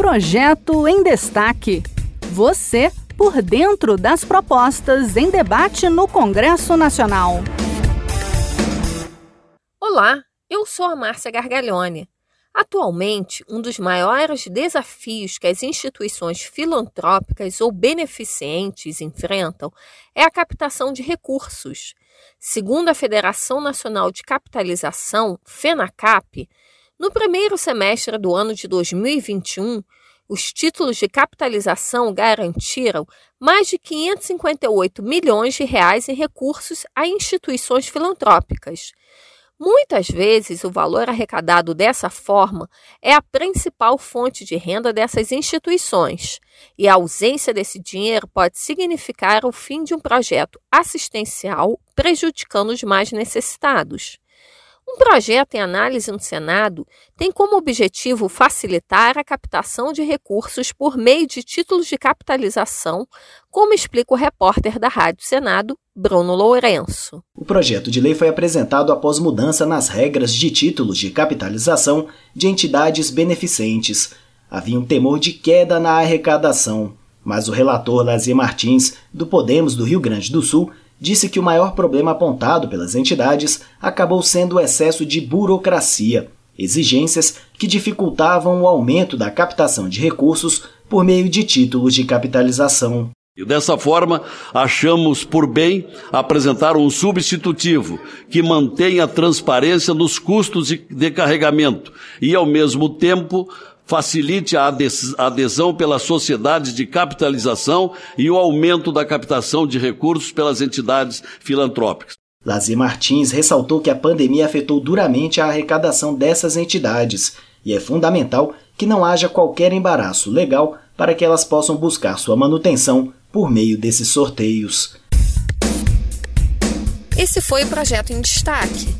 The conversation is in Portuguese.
Projeto em Destaque. Você por dentro das propostas em debate no Congresso Nacional. Olá, eu sou a Márcia Gargalhone. Atualmente, um dos maiores desafios que as instituições filantrópicas ou beneficentes enfrentam é a captação de recursos. Segundo a Federação Nacional de Capitalização, FENACAP, no primeiro semestre do ano de 2021, os títulos de capitalização garantiram mais de 558 milhões de reais em recursos a instituições filantrópicas. Muitas vezes, o valor arrecadado dessa forma é a principal fonte de renda dessas instituições, e a ausência desse dinheiro pode significar o fim de um projeto assistencial, prejudicando os mais necessitados. Um projeto em análise no Senado tem como objetivo facilitar a captação de recursos por meio de títulos de capitalização, como explica o repórter da Rádio Senado, Bruno Lourenço. O projeto de lei foi apresentado após mudança nas regras de títulos de capitalização de entidades beneficentes. Havia um temor de queda na arrecadação, mas o relator Lazier Martins, do Podemos do Rio Grande do Sul, disse que o maior problema apontado pelas entidades acabou sendo o excesso de burocracia, exigências que dificultavam o aumento da captação de recursos por meio de títulos de capitalização. E dessa forma, achamos por bem apresentar um substitutivo que mantenha a transparência nos custos de carregamento e, ao mesmo tempo, facilite a adesão pelas sociedades de capitalização e o aumento da captação de recursos pelas entidades filantrópicas. Lazier Martins ressaltou que a pandemia afetou duramente a arrecadação dessas entidades e é fundamental que não haja qualquer embaraço legal para que elas possam buscar sua manutenção por meio desses sorteios. Esse foi o projeto em destaque.